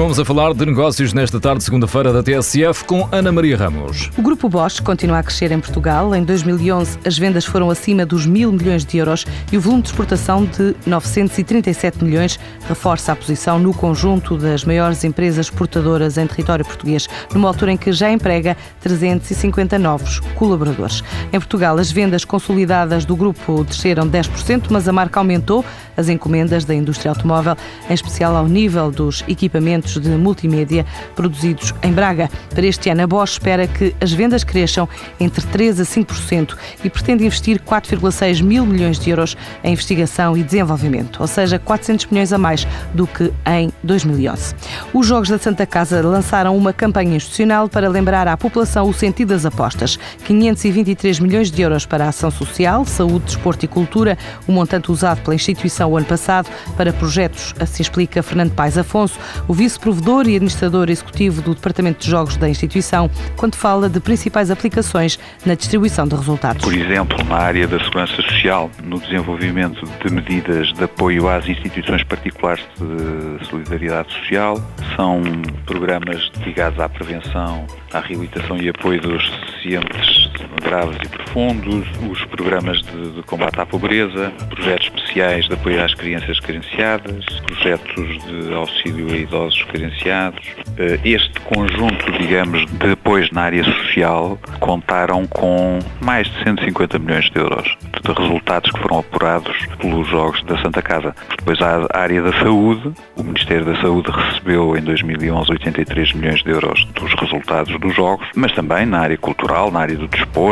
Continuamos a falar de negócios nesta tarde, segunda-feira, da TSF, com Ana Maria Ramos. O Grupo Bosch continua a crescer em Portugal. Em 2011, as vendas foram acima dos mil milhões de euros e o volume de exportação de 937 milhões reforça a posição no conjunto das maiores empresas exportadoras em território português, numa altura em que já emprega 350 novos colaboradores. Em Portugal, as vendas consolidadas do grupo desceram 10%, mas a marca aumentou as encomendas da indústria automóvel, em especial ao nível dos equipamentos de multimédia produzidos em Braga. Para este ano, a Bosch espera que as vendas cresçam entre 3% a 5% e pretende investir 4,6 mil milhões de euros em investigação e desenvolvimento, ou seja, 400 milhões a mais do que em 2011. Os Jogos da Santa Casa lançaram uma campanha institucional para lembrar à população o sentido das apostas. 523 milhões de euros para a ação social, saúde, desporto e cultura, o montante usado pela instituição o ano passado para projetos, assim explica Fernando Paes Afonso, o vice-provedor e administrador executivo do Departamento de Jogos da instituição, quando fala de principais aplicações na distribuição de resultados. Por exemplo, na área da segurança social, no desenvolvimento de medidas de apoio às instituições particulares de solidariedade social, são programas ligados à prevenção, à reabilitação e apoio dos deficientes graves e profundos, os programas de, de combate à pobreza, projetos especiais de apoio às crianças carenciadas, projetos de auxílio a idosos carenciados. Eh, este conjunto, digamos, de apoios na área social contaram com mais de 150 milhões de euros de resultados que foram apurados pelos Jogos da Santa Casa. Depois há a área da saúde. O Ministério da Saúde recebeu em 2011 83 milhões de euros dos resultados dos Jogos, mas também na área cultural, na área do desporto,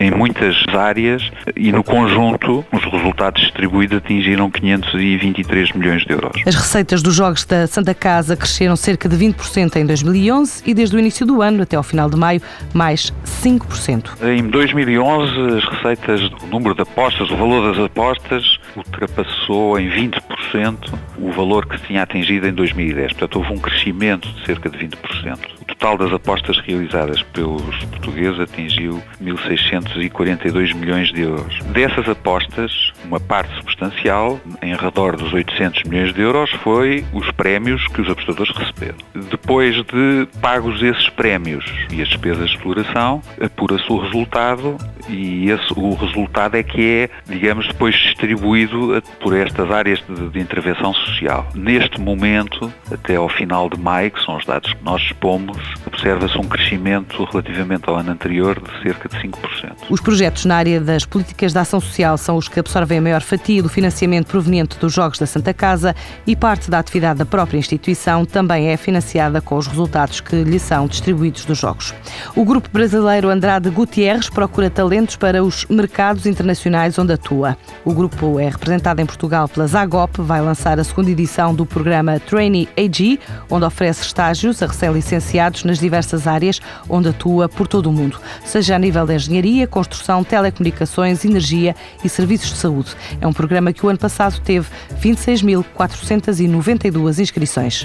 em muitas áreas e no conjunto os resultados distribuídos atingiram 523 milhões de euros. As receitas dos Jogos da Santa Casa cresceram cerca de 20% em 2011 e desde o início do ano até ao final de maio, mais 5%. Em 2011, as receitas, o número de apostas, o valor das apostas ultrapassou em 20% o valor que se tinha atingido em 2010. Portanto, houve um crescimento de cerca de 20%. Total das apostas realizadas pelos portugueses atingiu 1.642 milhões de euros. Dessas apostas, uma parte substancial, em redor dos 800 milhões de euros, foi os prémios que os apostadores receberam. Depois de pagos esses prémios e as despesas de exploração, apura-se o resultado e esse, o resultado é que é, digamos, depois distribuído por estas áreas de, de intervenção social. Neste momento, até ao final de maio, que são os dados que nós expomos, observa-se um crescimento relativamente ao ano anterior de cerca de 5%. Os projetos na área das políticas de ação social são os que absorvem a maior fatia do financiamento proveniente dos Jogos da Santa Casa e parte da atividade da própria instituição também é financiada com os resultados que lhe são distribuídos dos Jogos. O grupo brasileiro Andrade Gutierrez procura talentos para os mercados internacionais onde atua. O grupo é representado em Portugal pela Zagop, vai lançar a segunda edição do programa Trainee AG, onde oferece estágios a recém-licenciados nas diversas áreas onde atua por todo o mundo, seja a nível de engenharia, construção, telecomunicações, energia e serviços de saúde. É um programa que o ano passado teve 26.492 inscrições.